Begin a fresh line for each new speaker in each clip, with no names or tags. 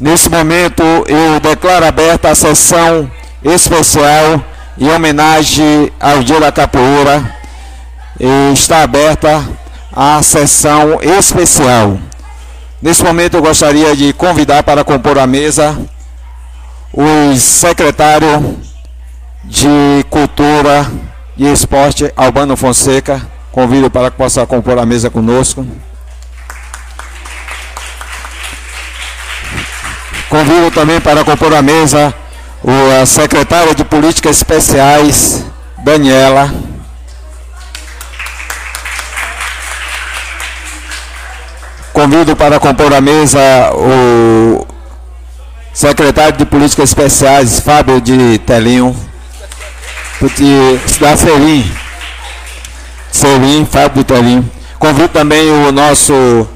Nesse momento, eu declaro aberta a sessão especial em homenagem ao Dia da Capoeira. Está aberta a sessão especial. Nesse momento, eu gostaria de convidar para compor a mesa os secretários de Cultura e Esporte, Albano Fonseca. Convido para que possa compor a mesa conosco. Convido também para compor a mesa a secretária de Políticas Especiais, Daniela. Convido para compor a mesa o secretário de Políticas Especiais, Fábio de Telinho, da Serim. Serim, Fábio de Telinho. Convido também o nosso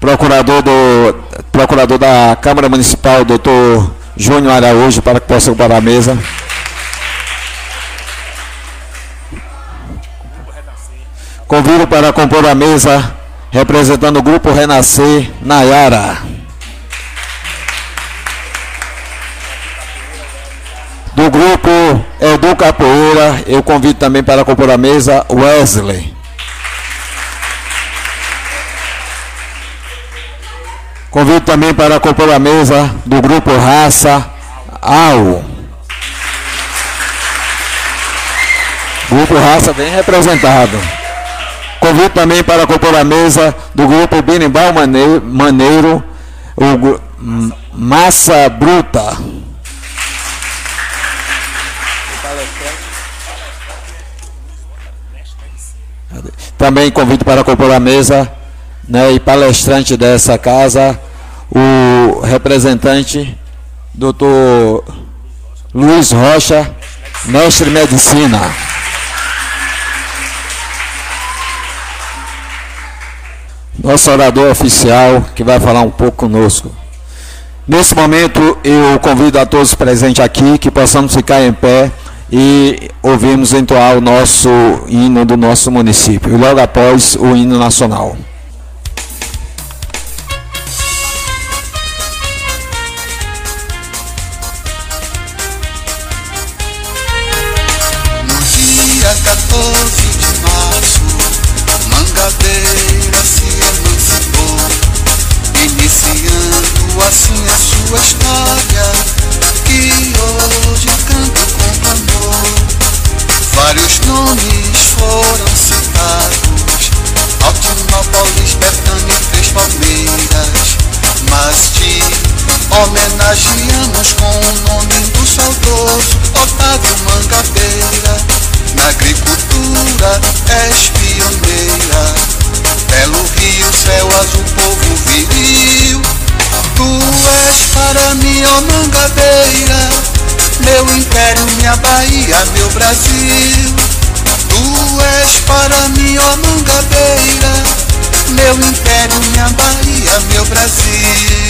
procurador, do, procurador da Câmara Municipal, doutor Júnior Araújo, para que possa ocupar a mesa. Convido para compor a mesa, representando o Grupo Renascer, Nayara. Do grupo Edu Capoeira, eu convido também para compor a mesa Wesley. Convido também para compor a mesa do grupo Raça AU. Grupo Raça bem representado. Convido também para compor a mesa do grupo Benimbal Maneiro, o Massa Bruta. Também convido para compor a mesa né, e palestrante dessa casa, o representante, doutor Luiz Rocha, mestre medicina. Nosso orador oficial que vai falar um pouco conosco. Nesse momento, eu convido a todos presentes aqui que possamos ficar em pé e ouvirmos entoar o nosso hino do nosso município, logo após o hino nacional.
Homenageamos com o nome do saudoso Otávio Mangabeira. Na agricultura és pioneira, belo rio, céu azul, povo viril. Tu és para mim, ó Mangabeira, meu império, minha Bahia, meu Brasil. Tu és para mim, ó Mangabeira, meu império, minha Bahia, meu Brasil.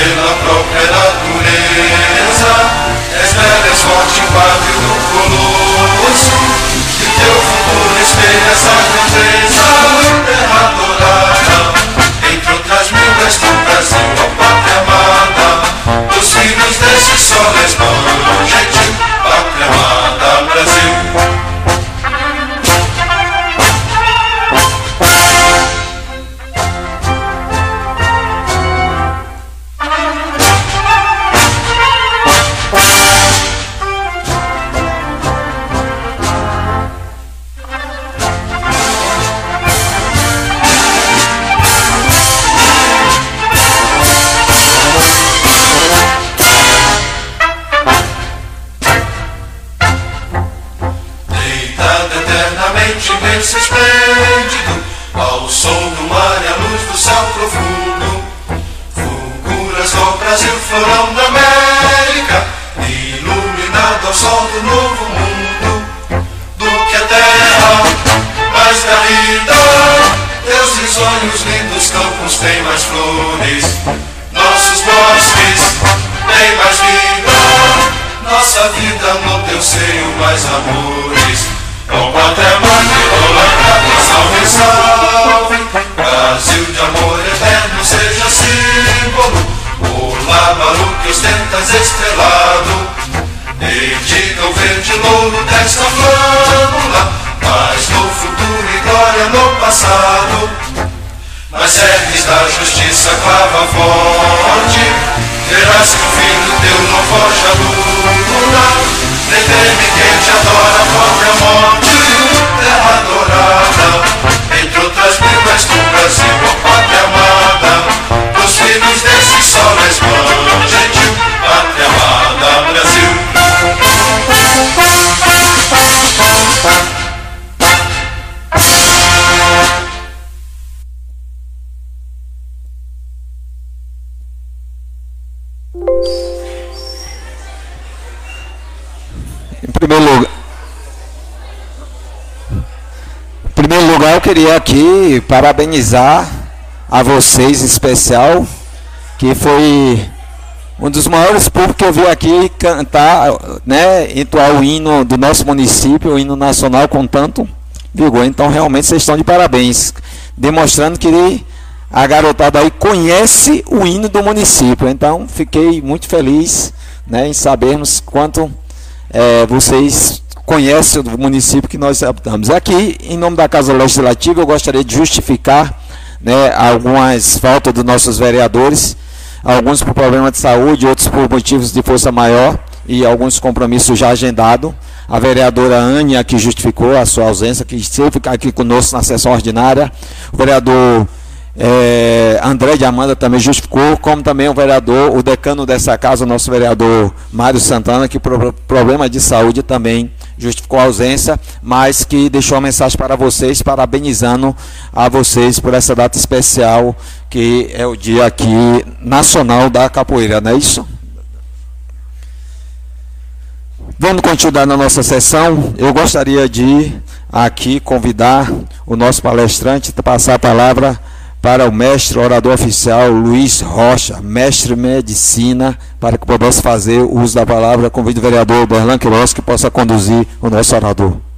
Pela própria natureza És bela, forte, padre do colosso Mas é serves da justiça clava forte, verás que o filho teu não foge à luta. nem teme quem te adora a própria morte, terra adorada, entre outras línguas do Brasil.
Queria aqui parabenizar a vocês em especial, que foi um dos maiores públicos que eu vi aqui cantar, né, entoar o hino do nosso município, o hino nacional com tanto vigor. Então realmente vocês estão de parabéns, demonstrando que a garotada aí conhece o hino do município. Então fiquei muito feliz né, em sabermos quanto é, vocês conhece o município que nós habitamos. Aqui, em nome da Casa Legislativa, eu gostaria de justificar né, algumas faltas dos nossos vereadores, alguns por problema de saúde, outros por motivos de força maior e alguns compromissos já agendados. A vereadora Ania, que justificou a sua ausência, que esteve aqui conosco na sessão ordinária. O vereador é, André de Amanda também justificou, como também o vereador, o decano dessa casa, o nosso vereador Mário Santana, que por problema de saúde também justificou a ausência, mas que deixou uma mensagem para vocês, parabenizando a vocês por essa data especial, que é o dia aqui nacional da capoeira, não é isso? Vamos continuar na nossa sessão. Eu gostaria de aqui convidar o nosso palestrante a passar a palavra para o mestre orador oficial Luiz Rocha, mestre medicina, para que pudesse fazer o uso da palavra. Convido o vereador Berlan Queiroz que possa conduzir o nosso orador.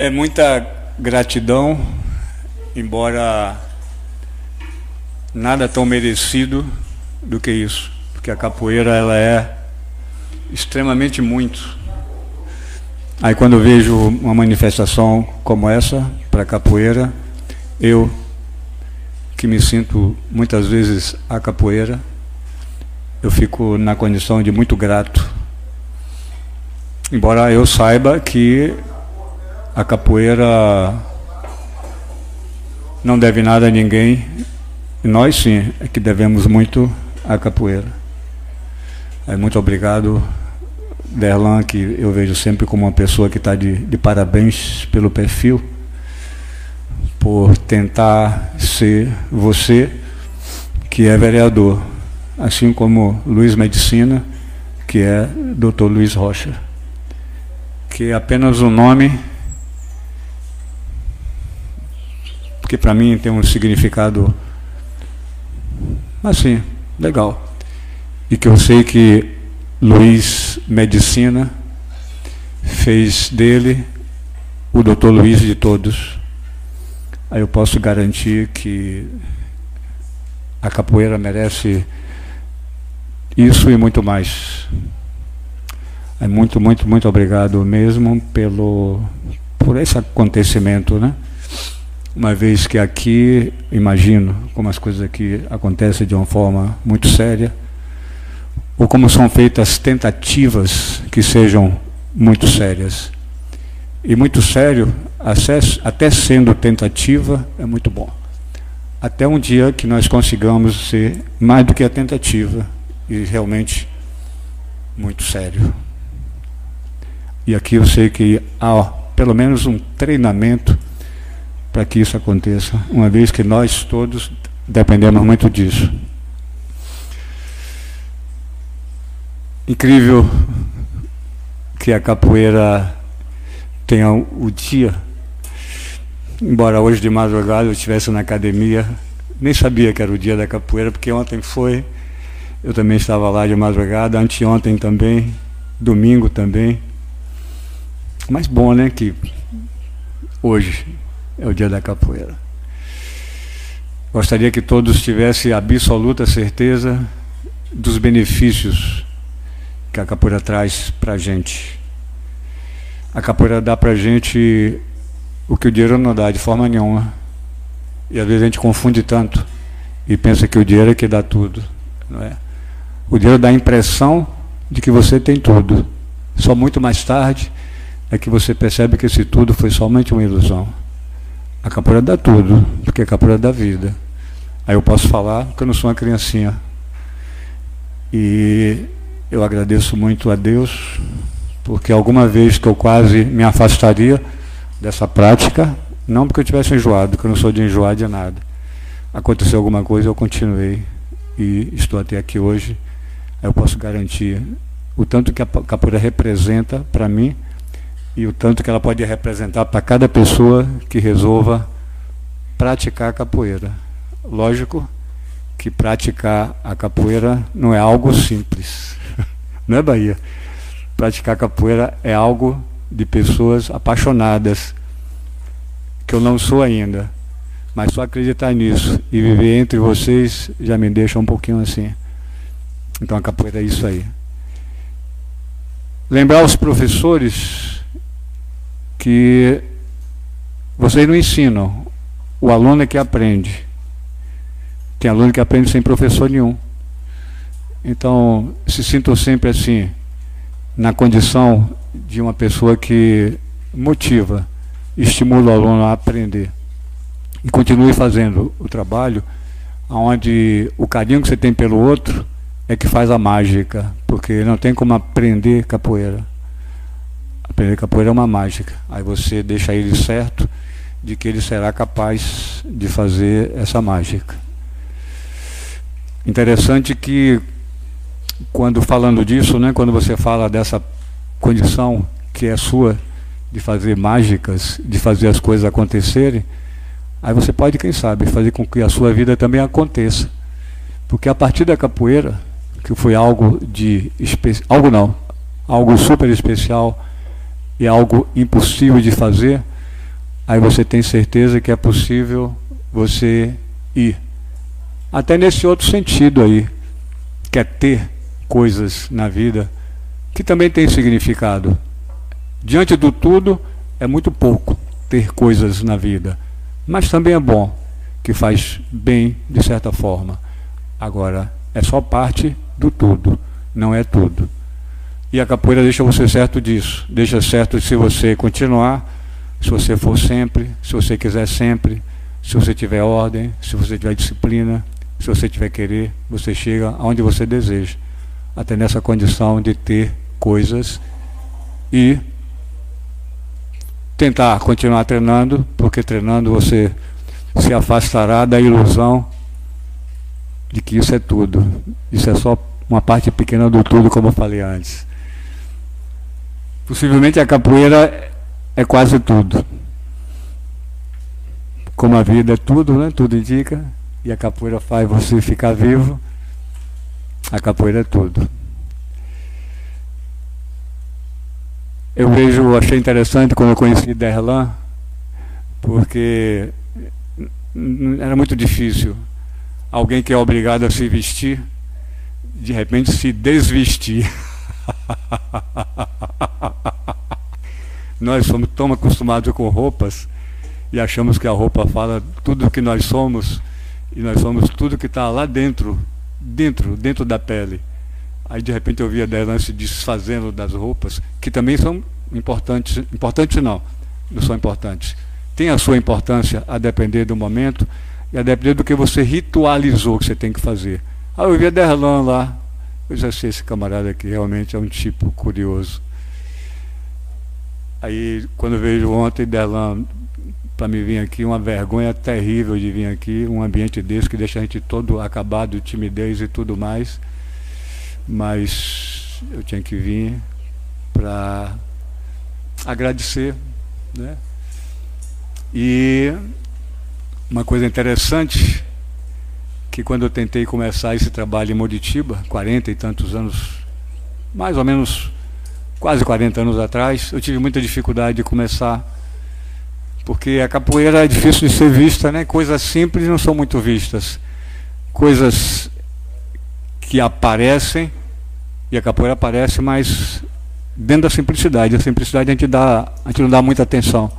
É muita gratidão, embora nada tão merecido do que isso, porque a capoeira ela é extremamente muito. Aí quando vejo uma manifestação como essa para capoeira, eu que me sinto muitas vezes a capoeira, eu fico na condição de muito grato. Embora eu saiba que a capoeira não deve nada a ninguém, nós sim é que devemos muito à capoeira. É, muito obrigado, Derlan, que eu vejo sempre como uma pessoa que está de, de parabéns pelo perfil, por tentar ser você que é vereador, assim como Luiz Medicina, que é Dr. Luiz Rocha, que é apenas um nome que para mim tem um significado assim, legal. E que eu sei que Luiz Medicina fez dele o doutor Luiz de todos. Aí eu posso garantir que a capoeira merece isso e muito mais. É muito, muito, muito obrigado mesmo pelo por esse acontecimento, né? Uma vez que aqui, imagino como as coisas aqui acontecem de uma forma muito séria, ou como são feitas tentativas que sejam muito sérias. E muito sério, até sendo tentativa, é muito bom. Até um dia que nós consigamos ser mais do que a tentativa e realmente muito sério. E aqui eu sei que há pelo menos um treinamento para que isso aconteça, uma vez que nós todos dependemos muito disso. Incrível que a capoeira tenha o dia, embora hoje de madrugada eu estivesse na academia, nem sabia que era o dia da capoeira, porque ontem foi, eu também estava lá de madrugada, anteontem também, domingo também. Mas bom, né, que hoje é o dia da capoeira. Gostaria que todos tivessem absoluta certeza dos benefícios que a capoeira traz para a gente. A capoeira dá para a gente o que o dinheiro não dá de forma nenhuma. E às vezes a gente confunde tanto e pensa que o dinheiro é que dá tudo. Não é? O dinheiro dá a impressão de que você tem tudo. Só muito mais tarde é que você percebe que esse tudo foi somente uma ilusão. A capoeira dá tudo, porque a capoeira dá vida. Aí eu posso falar que eu não sou uma criancinha. E eu agradeço muito a Deus, porque alguma vez que eu quase me afastaria dessa prática, não porque eu tivesse enjoado, porque eu não sou de enjoar de nada. Aconteceu alguma coisa, eu continuei e estou até aqui hoje. Eu posso garantir o tanto que a capoeira representa para mim e o tanto que ela pode representar para cada pessoa que resolva praticar a capoeira. Lógico que praticar a capoeira não é algo simples, não é Bahia? Praticar capoeira é algo de pessoas apaixonadas, que eu não sou ainda, mas só acreditar nisso e viver entre vocês já me deixa um pouquinho assim. Então a capoeira é isso aí. Lembrar os professores que vocês não ensinam, o aluno é que aprende. Tem aluno que aprende sem professor nenhum. Então, se sintam sempre assim, na condição de uma pessoa que motiva, estimula o aluno a aprender. E continue fazendo o trabalho onde o carinho que você tem pelo outro é que faz a mágica, porque não tem como aprender capoeira. Aprender capoeira é uma mágica. Aí você deixa ele certo de que ele será capaz de fazer essa mágica. Interessante que quando falando disso, né, quando você fala dessa condição que é sua de fazer mágicas, de fazer as coisas acontecerem, aí você pode, quem sabe, fazer com que a sua vida também aconteça. Porque a partir da capoeira, que foi algo de algo não, algo super especial e algo impossível de fazer, aí você tem certeza que é possível você ir. Até nesse outro sentido aí, que é ter coisas na vida que também tem significado. Diante do tudo, é muito pouco ter coisas na vida, mas também é bom, que faz bem de certa forma. Agora, é só parte do tudo, não é tudo. E a capoeira deixa você certo disso. Deixa certo se você continuar, se você for sempre, se você quiser sempre, se você tiver ordem, se você tiver disciplina, se você tiver querer, você chega aonde você deseja. Até nessa condição de ter coisas e tentar continuar treinando, porque treinando você se afastará da ilusão de que isso é tudo. Isso é só uma parte pequena do tudo, como eu falei antes. Possivelmente a capoeira é quase tudo. Como a vida é tudo, né? Tudo indica. E a capoeira faz você ficar vivo. A capoeira é tudo. Eu vejo, achei interessante quando eu conheci Derlan, porque era muito difícil alguém que é obrigado a se vestir, de repente se desvestir. nós somos tão acostumados com roupas e achamos que a roupa fala tudo o que nós somos e nós somos tudo que está lá dentro, dentro, dentro da pele. Aí de repente eu vi a Delan se desfazendo das roupas, que também são importantes, importantes não, não são importantes. Tem a sua importância a depender do momento e a depender do que você ritualizou que você tem que fazer. Aí eu vi a Derlan lá, eu já sei esse camarada aqui realmente é um tipo curioso. Aí quando vejo ontem Derlan para me vir aqui, uma vergonha terrível de vir aqui, um ambiente desse que deixa a gente todo acabado, timidez e tudo mais. Mas eu tinha que vir para agradecer. Né? E uma coisa interessante, que quando eu tentei começar esse trabalho em Moritiba, 40 e tantos anos, mais ou menos quase 40 anos atrás, eu tive muita dificuldade de começar porque a capoeira é difícil de ser vista, né? Coisas simples não são muito vistas. Coisas que aparecem, e a capoeira aparece, mas dentro da simplicidade. A simplicidade a gente, dá, a gente não dá muita atenção.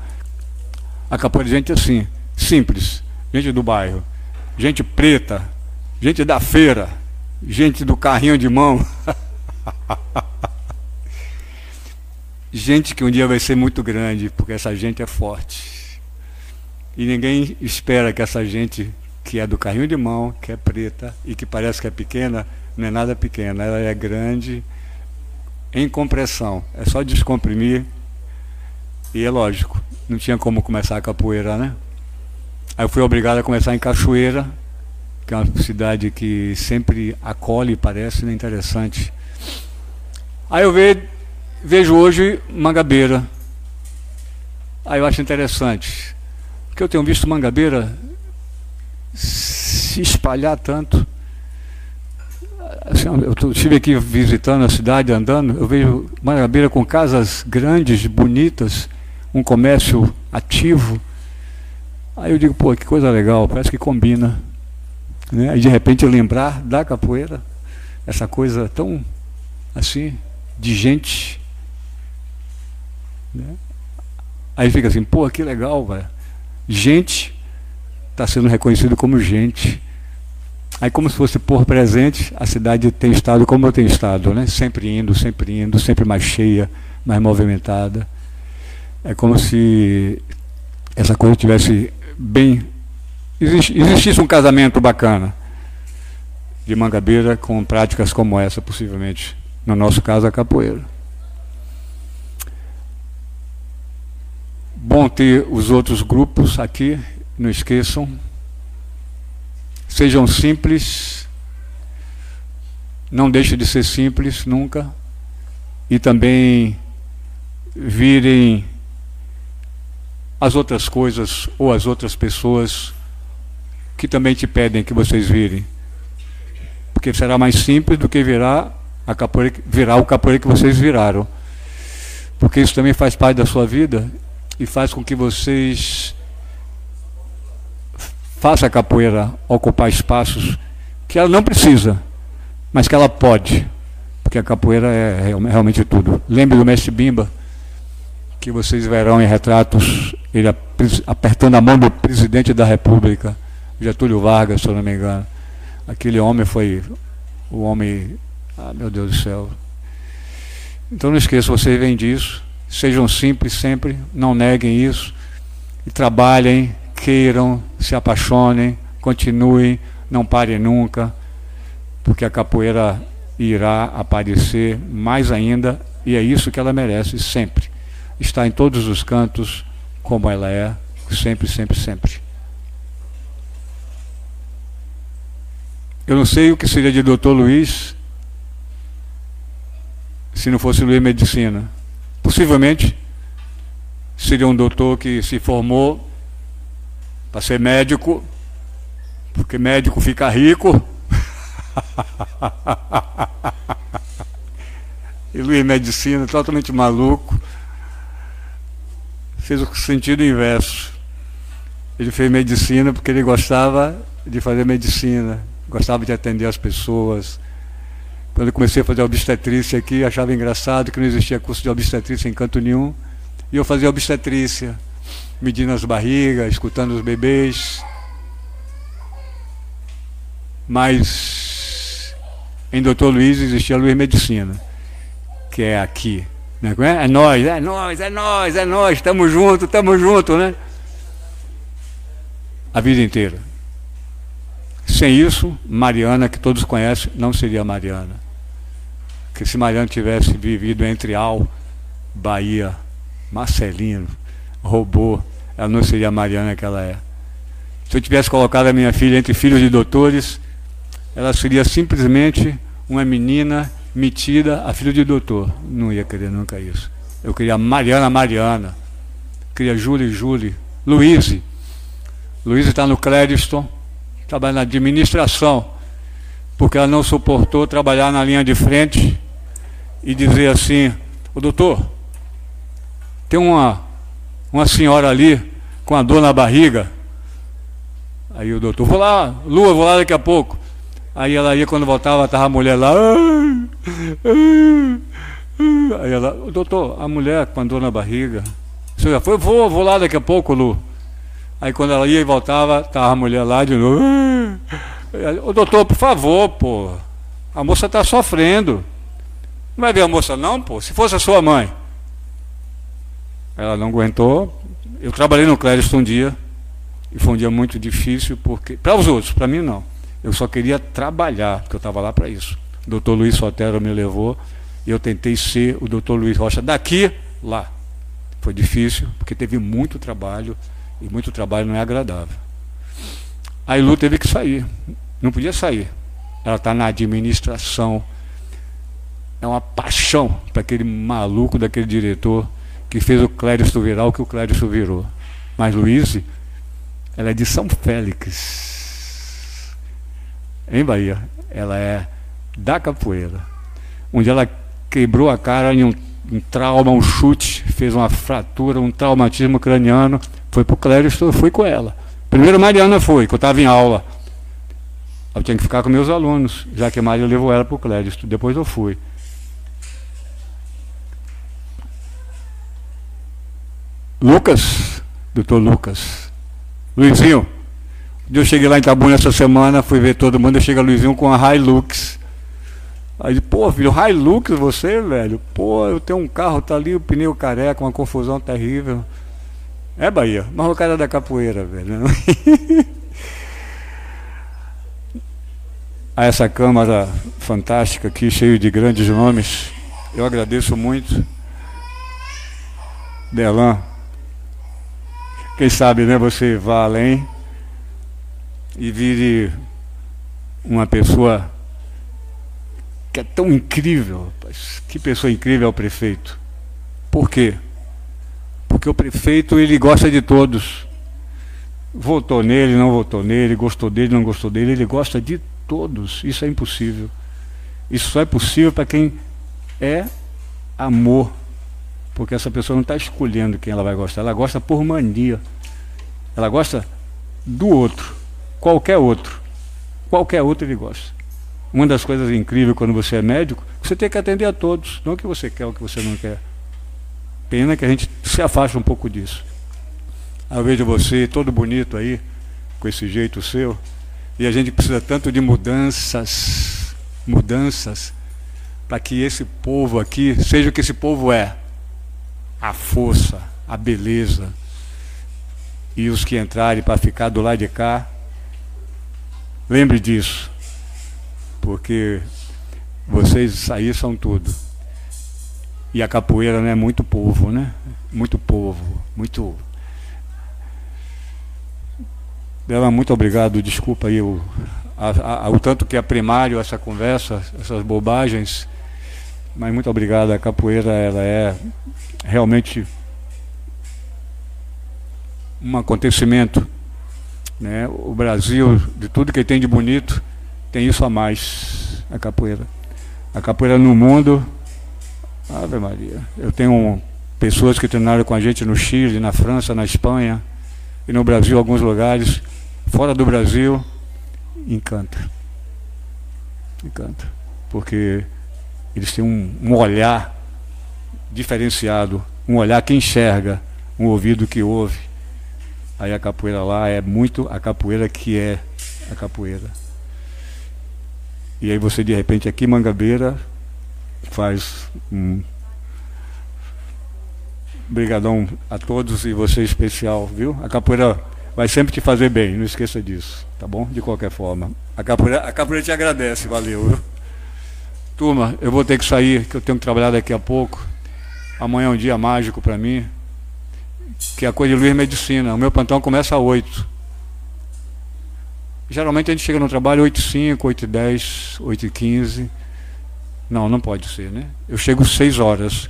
A capoeira de gente assim, simples, gente do bairro, gente preta, gente da feira, gente do carrinho de mão. gente que um dia vai ser muito grande, porque essa gente é forte. E ninguém espera que essa gente que é do carrinho de mão, que é preta e que parece que é pequena, não é nada pequena, ela é grande em compressão. É só descomprimir e é lógico, não tinha como começar a capoeira, né? Aí eu fui obrigado a começar em Cachoeira, que é uma cidade que sempre acolhe, parece né, interessante. Aí eu vejo, hoje Mangabeira. Aí eu acho interessante que eu tenho visto Mangabeira se espalhar tanto. Assim, eu estive aqui visitando a cidade, andando, eu vejo Mangabeira com casas grandes, bonitas, um comércio ativo. Aí eu digo, pô, que coisa legal, parece que combina. Né? Aí de repente eu lembrar da capoeira, essa coisa tão assim, de gente. Né? Aí fica assim, pô, que legal, velho gente está sendo reconhecido como gente. Aí, como se fosse por presente, a cidade tem estado como eu tenho estado, né? sempre indo, sempre indo, sempre mais cheia, mais movimentada. É como se essa coisa tivesse bem. Existisse um casamento bacana de Mangabeira com práticas como essa, possivelmente. No nosso caso, a capoeira. Bom ter os outros grupos aqui, não esqueçam. Sejam simples, não deixe de ser simples nunca e também virem as outras coisas ou as outras pessoas que também te pedem que vocês virem. Porque será mais simples do que virar, a capoeira, virar o capoeira que vocês viraram. Porque isso também faz parte da sua vida e faz com que vocês façam a capoeira ocupar espaços que ela não precisa, mas que ela pode. Porque a capoeira é realmente tudo. Lembre do mestre Bimba, que vocês verão em retratos, ele apertando a mão do presidente da República, Getúlio Vargas, se eu não me engano. Aquele homem foi o homem. Ah, meu Deus do céu. Então não esqueça, vocês vêm disso. Sejam simples sempre, não neguem isso. E trabalhem, queiram, se apaixonem, continuem, não parem nunca, porque a capoeira irá aparecer mais ainda e é isso que ela merece sempre está em todos os cantos como ela é, sempre, sempre, sempre. Eu não sei o que seria de doutor Luiz se não fosse Luiz Medicina. Possivelmente seria um doutor que se formou para ser médico, porque médico fica rico. e Luiz Medicina, totalmente maluco fez o sentido inverso. Ele fez medicina porque ele gostava de fazer medicina, gostava de atender as pessoas. Quando eu comecei a fazer obstetrícia aqui, achava engraçado que não existia curso de obstetrícia em canto nenhum. E eu fazia obstetrícia, medindo as barrigas, escutando os bebês. Mas em Doutor Luiz existia Luiz Medicina, que é aqui. Né? É nós, é nós, é nós, é nós, estamos juntos, estamos juntos, né? A vida inteira. Sem isso, Mariana, que todos conhecem, não seria Mariana. Que se Mariana tivesse vivido entre Al, Bahia, Marcelino, Robô, ela não seria a Mariana que ela é. Se eu tivesse colocado a minha filha entre filhos de doutores, ela seria simplesmente uma menina metida a filho de doutor. Não ia querer nunca isso. Eu queria Mariana Mariana. Queria Júlia Júlia. Luiz. Luiz está no Clériston, trabalha na administração, porque ela não suportou trabalhar na linha de frente e dizer assim, o doutor, tem uma, uma senhora ali com a dor na barriga. Aí o doutor, vou lá, Lua, vou lá daqui a pouco. Aí ela ia, quando voltava, estava a mulher lá. Aí ela, doutor, a mulher com a dor na barriga. O senhor já foi? Vou, vou lá daqui a pouco, Lu. Aí quando ela ia e voltava, estava a mulher lá de novo. Ô doutor, por favor, pô. A moça está sofrendo. Não vai ver a moça não, pô. Se fosse a sua mãe. Ela não aguentou. Eu trabalhei no Clérito um dia. E foi um dia muito difícil, porque. Para os outros, para mim não. Eu só queria trabalhar, porque eu estava lá para isso. O doutor Luiz Sotero me levou e eu tentei ser o doutor Luiz Rocha daqui, lá. Foi difícil, porque teve muito trabalho, e muito trabalho não é agradável. A Ilu teve que sair, não podia sair. Ela está na administração. É uma paixão para aquele maluco daquele diretor que fez o Clérito virar o que o Clérito virou. Mas Luiz, ela é de São Félix em Bahia. Ela é da capoeira. Onde ela quebrou a cara em um, um trauma, um chute, fez uma fratura, um traumatismo craniano. Foi para o Clérito, eu fui com ela. Primeiro Mariana foi, que eu estava em aula. Eu tinha que ficar com meus alunos, já que a Maria levou ela para o Clérito. Depois eu fui. Lucas, doutor Lucas. Luizinho, eu cheguei lá em Itabuna essa semana, fui ver todo mundo, eu cheguei Luizinho com a Hilux. Aí, pô, filho, Hilux você, velho? Pô, eu tenho um carro, tá ali o pneu careca, uma confusão terrível. É Bahia, mas o cara é da capoeira, velho. a essa câmara fantástica aqui, cheio de grandes nomes, eu agradeço muito. Belan, quem sabe, né, você vá além e vire uma pessoa que é tão incrível, rapaz. que pessoa incrível é o prefeito. Por quê? Porque o prefeito ele gosta de todos. Votou nele, não votou nele, gostou dele, não gostou dele, ele gosta de todos. Isso é impossível. Isso só é possível para quem é amor. Porque essa pessoa não está escolhendo quem ela vai gostar, ela gosta por mania. Ela gosta do outro, qualquer outro. Qualquer outro ele gosta. Uma das coisas incríveis quando você é médico, você tem que atender a todos, não o que você quer, o que você não quer. Pena que a gente se afasta um pouco disso. Eu vejo você todo bonito aí, com esse jeito seu, e a gente precisa tanto de mudanças, mudanças, para que esse povo aqui seja o que esse povo é: a força, a beleza. E os que entrarem para ficar do lado de cá, lembre disso, porque vocês aí são tudo. E a capoeira né, é muito povo, né? Muito povo, muito. Bela, muito obrigado. Desculpa aí o, a, a, o tanto que é primário essa conversa, essas bobagens. Mas muito obrigado. A capoeira ela é realmente um acontecimento. Né? O Brasil, de tudo que tem de bonito, tem isso a mais, a capoeira. A capoeira no mundo Ave Maria. Eu tenho pessoas que treinaram com a gente no Chile, na França, na Espanha e no Brasil, alguns lugares. Fora do Brasil, encanta. Encanta. Porque eles têm um, um olhar diferenciado, um olhar que enxerga, um ouvido que ouve. Aí a capoeira lá é muito a capoeira que é a capoeira. E aí você de repente aqui Mangabeira faz um Obrigadão a todos e você especial, viu? A capoeira vai sempre te fazer bem, não esqueça disso, tá bom? De qualquer forma. A capoeira, a capoeira te agradece, valeu. Viu? Turma, eu vou ter que sair, que eu tenho que trabalhar daqui a pouco. Amanhã é um dia mágico para mim, que é a coisa de Luiz Medicina. O meu plantão começa às 8. Geralmente a gente chega no trabalho 8 h 05, 8 h 10, 8 h 15. Não, não pode ser, né? Eu chego 6 horas.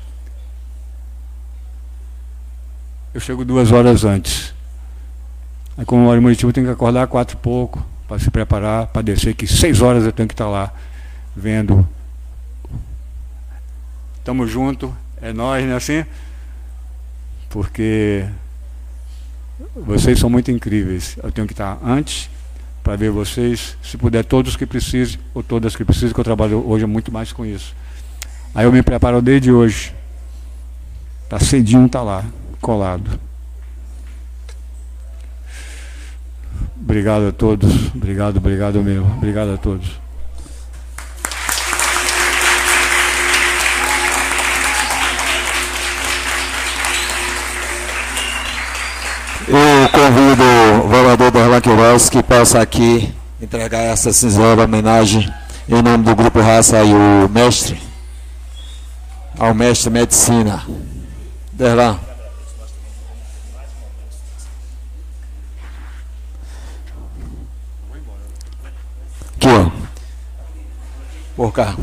Eu chego duas horas antes. Aí como eu moro em Muritiba, que acordar quatro e pouco para se preparar, para descer, que seis horas eu tenho que estar lá vendo. Tamo junto, é nós, né assim? Porque vocês são muito incríveis. Eu tenho que estar antes para ver vocês, se puder, todos que precisem, ou todas que precisem, que eu trabalho hoje muito mais com isso. Aí eu me preparo desde hoje. Tá cedinho, tá lá, colado. Obrigado a todos. Obrigado, obrigado mesmo. Obrigado a todos.
Convido o vereador Darlan Queiroz que possa aqui entregar essa singela homenagem em nome do Grupo Raça e o mestre, ao mestre Medicina. Derlan. Aqui, ó. Por cá.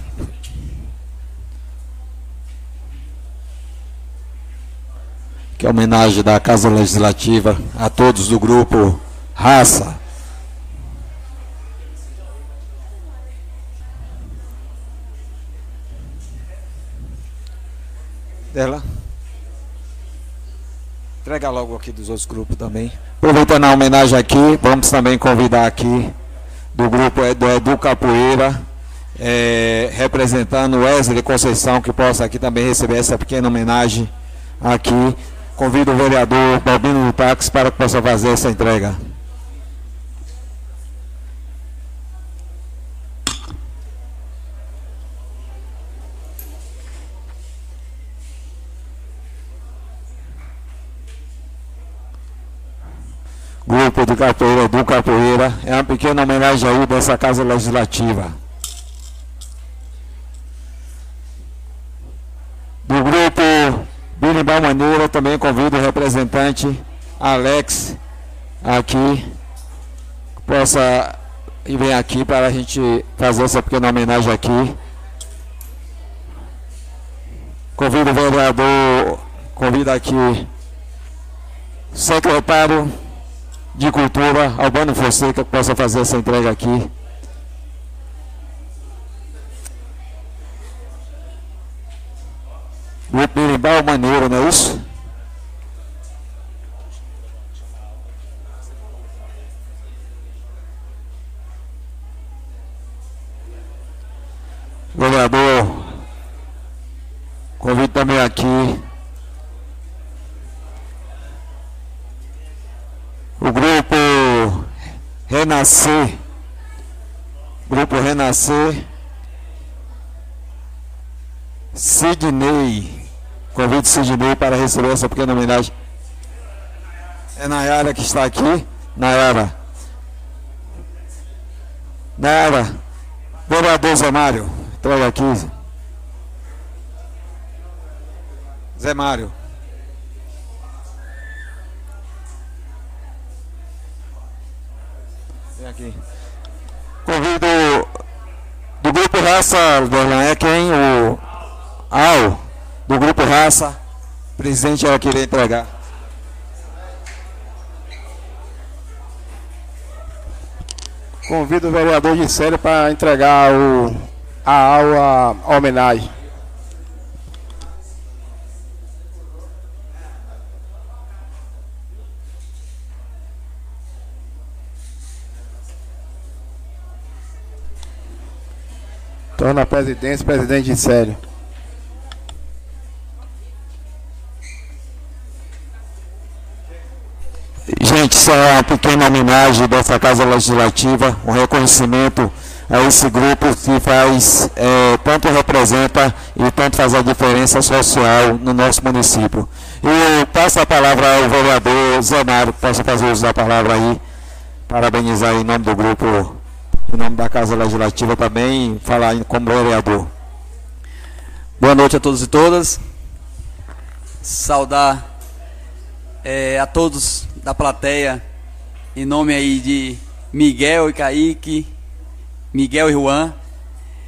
Que é homenagem da Casa Legislativa a todos do grupo Raça. Dela. Entrega logo aqui dos outros grupos também. Aproveitando a homenagem aqui, vamos também convidar aqui do grupo do Edu Capoeira, é, representando Wesley Conceição, que possa aqui também receber essa pequena homenagem aqui Convido o vereador Balbino do Táxi para que possa fazer essa entrega. Grupo de Capoeira do Capoeira. É uma pequena homenagem aí dessa Casa Legislativa. Do grupo de igual maneira, também convido o representante Alex aqui, possa vir aqui para a gente fazer essa pequena homenagem aqui Convido o vereador, convido aqui o secretário de Cultura, Albano Fonseca, que possa fazer essa entrega aqui. Grupo Mirimbal Maneiro, não é isso? Governador, convido também aqui o grupo Renascer, grupo Renascer, Sidney, convido Sidney para receber essa pequena homenagem. É Nayara que está aqui, Nayara. Nayara, vereador Zé Mário, entrega aqui. Zé Mário. Vem aqui. Convido do grupo Raça, Dorlan, é quem? O Al, do grupo Raça. O presidente vai querer entregar.
Convido o vereador de série para entregar o, a aula homenagem. Torna a presidência, presidente de série.
Gente, isso é uma pequena homenagem dessa Casa Legislativa, um reconhecimento a esse grupo que faz, é, tanto representa e tanto faz a diferença social no nosso município. E passo a palavra ao vereador Zenário, que possa fazer uso da palavra aí, parabenizar em nome do grupo, em nome da Casa Legislativa também, falar como vereador.
Boa noite a todos e todas. Saudar é, a todos da plateia, em nome aí de Miguel e Kaique, Miguel e Juan.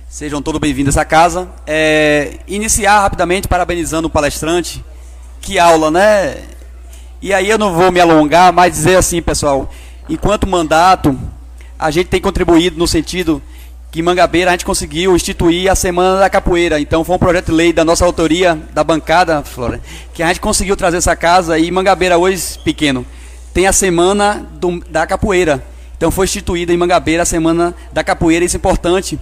Sejam todos bem-vindos a essa casa. É, iniciar rapidamente parabenizando o palestrante. Que aula, né? E aí eu não vou me alongar, mas dizer assim, pessoal, enquanto mandato, a gente tem contribuído no sentido que em Mangabeira a gente conseguiu instituir a Semana da Capoeira. Então foi um projeto de lei da nossa autoria, da bancada, Flora, que a gente conseguiu trazer essa casa e Mangabeira hoje, pequeno, tem a Semana do, da Capoeira. Então foi instituída em Mangabeira a Semana da Capoeira, isso é importante.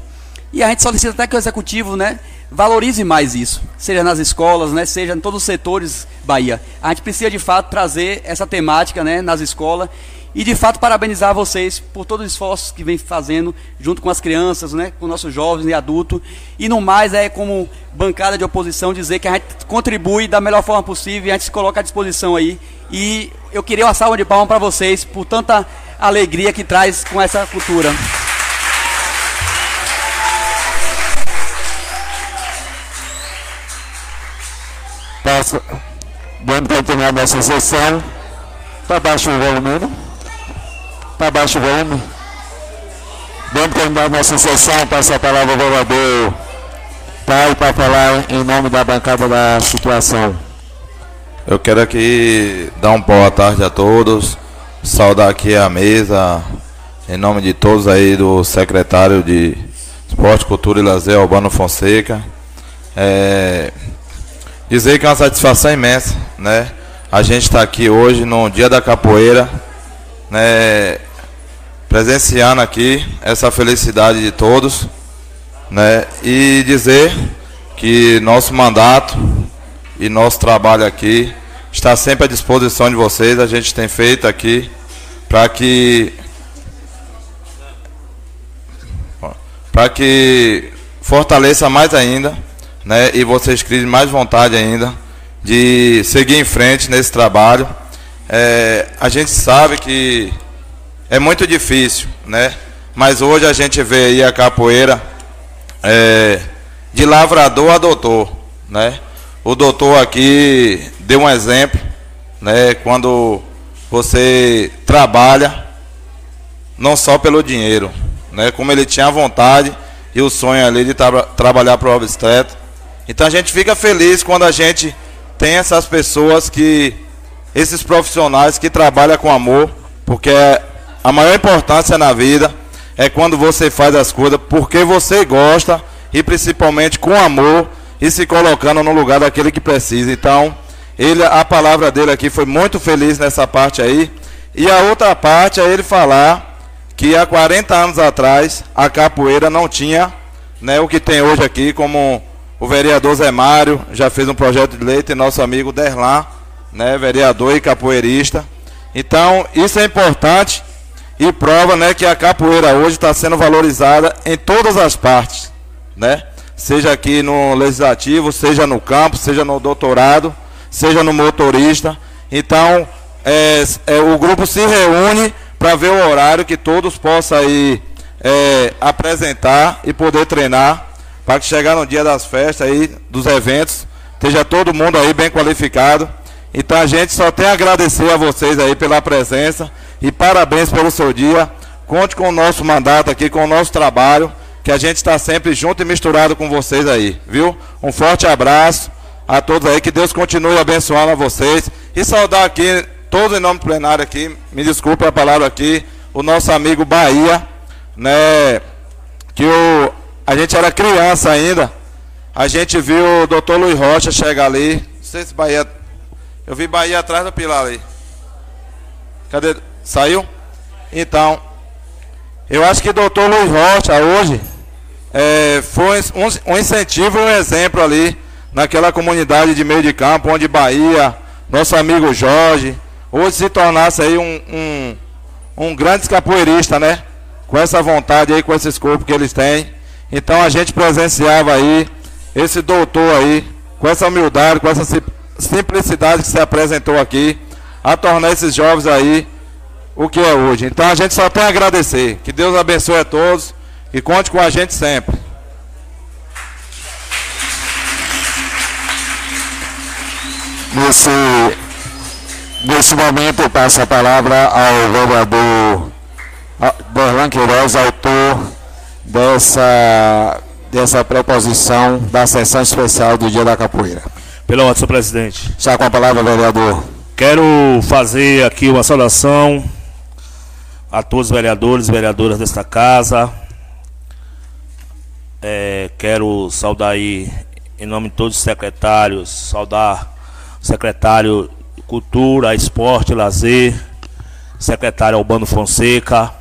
E a gente solicita até que o executivo, né, valorize mais isso, seja nas escolas, né, seja em todos os setores Bahia. A gente precisa de fato trazer essa temática, né, nas escolas e de fato parabenizar vocês por todos os esforços que vem fazendo junto com as crianças, né, com nossos jovens e adultos. E no mais é como bancada de oposição dizer que a gente contribui da melhor forma possível e a gente se coloca à disposição aí. E eu queria uma salva de palmas para vocês por tanta alegria que traz com essa cultura.
Peço, vamos continuar nossa sessão. Para baixo o volume. Para baixo o volume. Vamos terminar nossa sessão. Passa a palavra ao vereador Pai para falar em nome da bancada da situação.
Eu quero aqui dar uma boa tarde a todos, saudar aqui a mesa, em nome de todos aí do secretário de Esporte, Cultura e Lazer, Albano Fonseca. É, dizer que é uma satisfação imensa, né? A gente está aqui hoje no Dia da Capoeira, né? Presenciando aqui essa felicidade de todos, né? E dizer que nosso mandato e nosso trabalho aqui está sempre à disposição de vocês. A gente tem feito aqui para que para que fortaleça mais ainda, né? E vocês criem mais vontade ainda de seguir em frente nesse trabalho. É, a gente sabe que é muito difícil, né? Mas hoje a gente vê aí a capoeira é, de lavrador a doutor, né? O doutor aqui deu um exemplo, né? Quando você trabalha não só pelo dinheiro, né? Como ele tinha a vontade e o sonho ali de tra trabalhar para o obstetra Então a gente fica feliz quando a gente tem essas pessoas que, esses profissionais que trabalham com amor, porque a maior importância na vida é quando você faz as coisas porque você gosta e principalmente com amor e se colocando no lugar daquele que precisa. Então, ele, a palavra dele aqui foi muito feliz nessa parte aí. E a outra parte é ele falar que há 40 anos atrás a capoeira não tinha né, o que tem hoje aqui, como o vereador Zé Mário já fez um projeto de lei, e nosso amigo Derlan, né, vereador e capoeirista. Então, isso é importante e prova né, que a capoeira hoje está sendo valorizada em todas as partes, né? Seja aqui no legislativo, seja no campo, seja no doutorado, seja no motorista. Então, é, é, o grupo se reúne para ver o horário que todos possam aí é, apresentar e poder treinar para que chegar no dia das festas aí, dos eventos, esteja todo mundo aí bem qualificado. Então a gente só tem a agradecer a vocês aí pela presença e parabéns pelo seu dia. Conte com o nosso mandato aqui, com o nosso trabalho, que a gente está sempre junto e misturado com vocês aí, viu? Um forte abraço a todos aí, que Deus continue abençoando a vocês. E saudar aqui, todos em nome do plenário aqui, me desculpe a palavra aqui, o nosso amigo Bahia, né? Que o, a gente era criança ainda. A gente viu o doutor Luiz Rocha chegar ali. Não sei se Bahia. Eu vi Bahia atrás do pilar ali. Cadê? Saiu? Então, eu acho que o doutor Luiz Rocha hoje é, foi um, um incentivo, um exemplo ali naquela comunidade de meio de campo, onde Bahia, nosso amigo Jorge, hoje se tornasse aí um, um, um grande capoeirista, né? Com essa vontade aí, com esses corpos que eles têm. Então a gente presenciava aí esse doutor aí, com essa humildade, com essa simplicidade que se apresentou aqui, a tornar esses jovens aí o que é hoje. Então a gente só tem a agradecer. Que Deus abençoe a todos e conte com a gente sempre.
Nesse, nesse momento eu passo a palavra ao vereador Dorlan Queiroz, autor dessa, dessa proposição da sessão especial do Dia da Capoeira.
Pela ordem, senhor presidente.
Já com a palavra, vereador.
Quero fazer aqui uma saudação a todos os vereadores e vereadoras desta casa. É, quero saudar aí, em nome de todos os secretários, saudar secretário Cultura, Esporte, Lazer, secretário Albano Fonseca.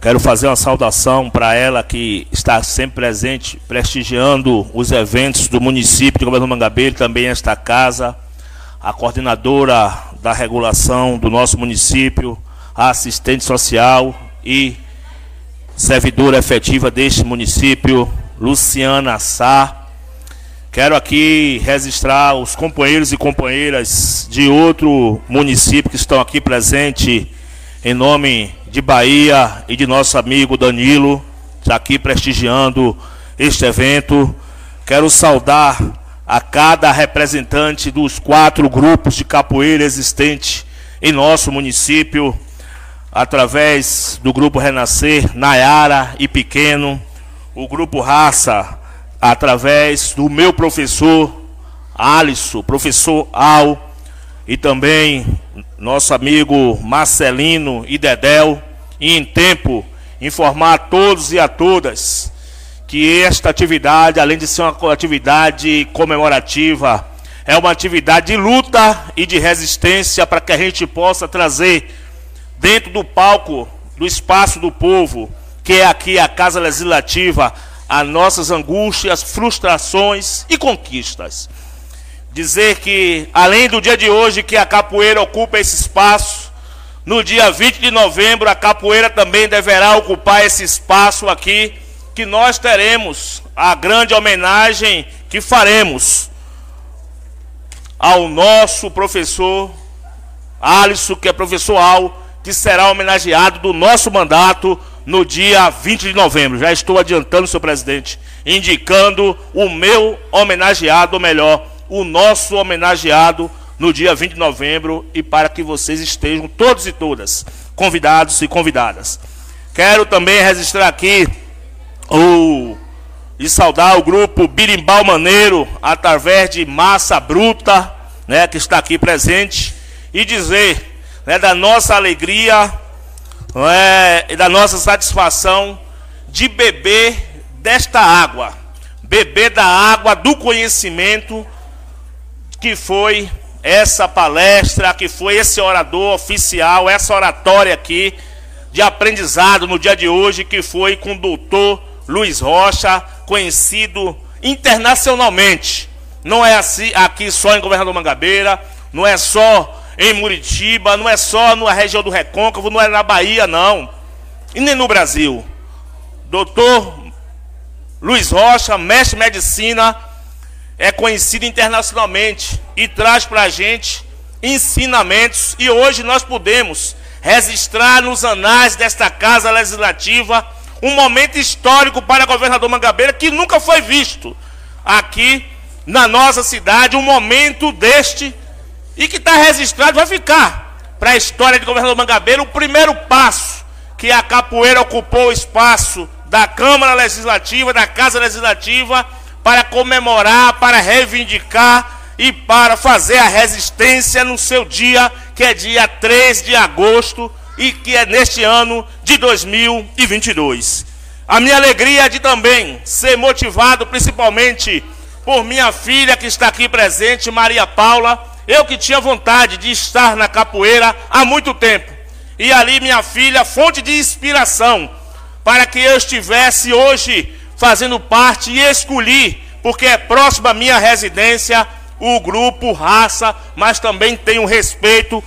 Quero fazer uma saudação para ela que está sempre presente, prestigiando os eventos do município de Governo Mangabeira, também esta casa, a coordenadora da regulação do nosso município, a assistente social e servidora efetiva deste município, Luciana Sá. Quero aqui registrar os companheiros e companheiras de outro município que estão aqui presentes em nome de Bahia e de nosso amigo Danilo, está aqui prestigiando este evento. Quero saudar a cada representante dos quatro grupos de capoeira existentes em nosso município através do grupo Renascer, Nayara e Pequeno, o grupo Raça, através do meu professor Alisson, professor Al, e também nosso amigo Marcelino e Dedel, e em tempo informar a todos e a todas que esta atividade, além de ser uma atividade comemorativa, é uma atividade de luta e de resistência para que a gente possa trazer dentro do palco do espaço do povo, que é aqui a Casa Legislativa, as nossas angústias, frustrações e conquistas. Dizer que, além do dia de hoje, que a capoeira ocupa esse espaço, no dia 20 de novembro, a capoeira também deverá ocupar esse espaço aqui, que nós teremos a grande homenagem que faremos ao nosso professor Alisson, que é professor Al, que será homenageado do nosso mandato no dia 20 de novembro. Já estou adiantando, senhor presidente, indicando o meu homenageado, ou melhor, o nosso homenageado no dia 20 de novembro e para que vocês estejam todos e todas convidados e convidadas. Quero também registrar aqui o e saudar o grupo Birimbau Maneiro, através de Massa Bruta, né, que está aqui presente, e dizer né, da nossa alegria né, e da nossa satisfação de beber desta água, beber da água do conhecimento que foi essa palestra, que foi esse orador oficial, essa oratória aqui de aprendizado no dia de hoje, que foi com o doutor Luiz Rocha, conhecido internacionalmente. Não é assim aqui só em Governador Mangabeira, não é só em Muritiba, não é só na região do Recôncavo, não é na Bahia, não. E nem no Brasil. Doutor Luiz Rocha, mestre de medicina, é conhecido internacionalmente e traz para a gente ensinamentos. E hoje nós podemos registrar nos anais desta Casa Legislativa um momento histórico para o governador Mangabeira que nunca foi visto aqui na nossa cidade. Um momento deste e que está registrado, vai ficar para a história de governador Mangabeira o primeiro passo que a capoeira ocupou o espaço da Câmara Legislativa, da Casa Legislativa para comemorar, para reivindicar e para fazer a resistência no seu dia, que é dia 3 de agosto e que é neste ano de 2022. A minha alegria é de também ser motivado principalmente por minha filha que está aqui presente, Maria Paula, eu que tinha vontade de estar na capoeira há muito tempo. E ali minha filha, fonte de inspiração para que eu estivesse hoje fazendo parte e escolhi, porque é próximo à minha residência, o grupo Raça, mas também tenho respeito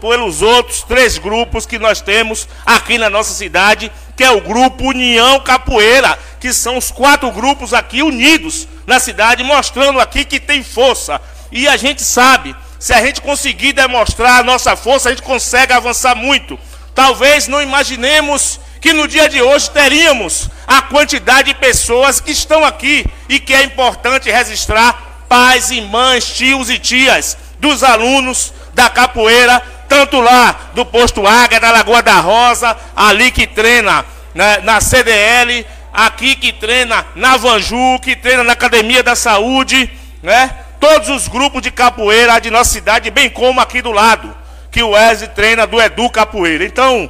pelos outros três grupos que nós temos aqui na nossa cidade, que é o grupo União Capoeira, que são os quatro grupos aqui unidos na cidade, mostrando aqui que tem força. E a gente sabe, se a gente conseguir demonstrar a nossa força, a gente consegue avançar muito. Talvez não imaginemos que no dia de hoje teríamos a quantidade de pessoas que estão aqui e que é importante registrar pais e mães, tios e tias dos alunos da capoeira, tanto lá do posto Águia, da Lagoa da Rosa, ali que treina né, na CDL, aqui que treina na Vanju, que treina na Academia da Saúde, né? Todos os grupos de capoeira de nossa cidade, bem como aqui do lado, que o Wesley treina do Edu Capoeira. Então,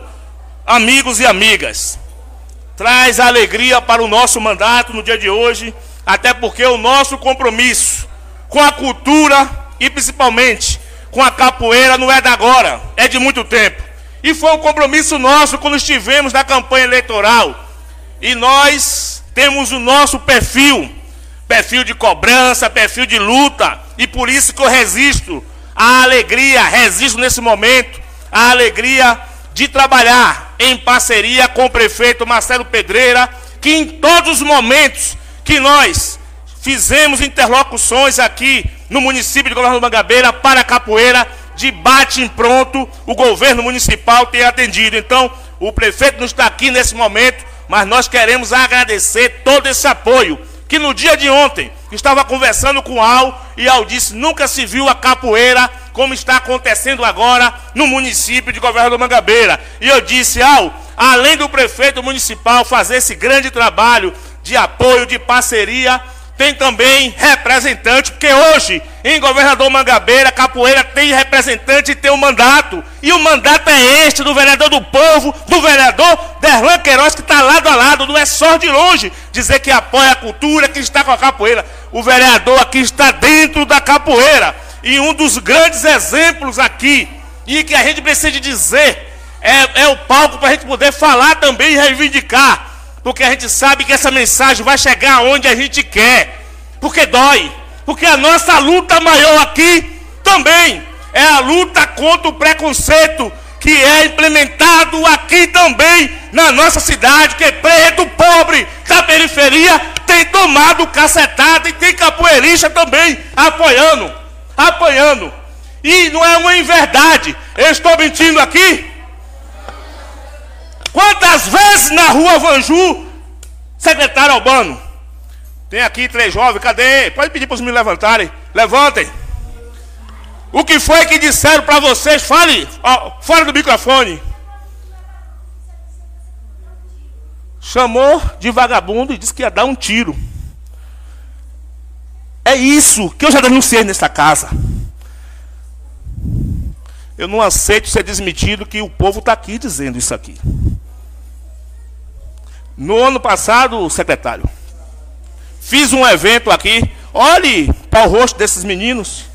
amigos e amigas, traz alegria para o nosso mandato no dia de hoje, até porque o nosso compromisso com a cultura e principalmente com a capoeira não é da agora, é de muito tempo. E foi um compromisso nosso quando estivemos na campanha eleitoral. E nós temos o nosso perfil, perfil de cobrança, perfil de luta, e por isso que eu resisto à alegria, resisto nesse momento, à alegria de trabalhar em parceria com o prefeito Marcelo Pedreira, que em todos os momentos que nós fizemos interlocuções aqui no município de Governador Mangabeira para capoeira, de bate em pronto, o governo municipal tem atendido. Então, o prefeito não está aqui nesse momento, mas nós queremos agradecer todo esse apoio. Que no dia de ontem estava conversando com Al e Al disse: nunca se viu a capoeira como está acontecendo agora no município de Governador Mangabeira. E eu disse, Al, além do prefeito municipal fazer esse grande trabalho de apoio, de parceria, tem também representante, porque hoje, em Governador Mangabeira, Capoeira tem representante e tem um mandato. E o mandato é este, do vereador do povo, do vereador Derlan Queiroz, que está lado a lado, não é só de longe dizer que apoia a cultura, que está com a capoeira. O vereador aqui está dentro da capoeira. E um dos grandes exemplos aqui, e que a gente precisa dizer, é, é o palco para a gente poder falar também e reivindicar. Porque a gente sabe que essa mensagem vai chegar onde a gente quer. Porque dói. Porque a nossa luta maior aqui também é a luta contra o preconceito que é implementado aqui também na nossa cidade, que é preto, pobre, da periferia, tem tomado cacetada e tem capoeirista também apoiando apanhando. E não é uma inverdade. Eu estou mentindo aqui? Quantas vezes na rua Vanju, secretário Albano? Tem aqui três jovens, cadê? Pode pedir para os me levantarem. Levantem. O que foi que disseram para vocês? Fale ó, fora do microfone. chamou de vagabundo e disse que ia dar um tiro. É isso que eu já denunciei nesta casa. Eu não aceito ser desmentido que o povo está aqui dizendo isso aqui. No ano passado, secretário, fiz um evento aqui. Olhe para o rosto desses meninos.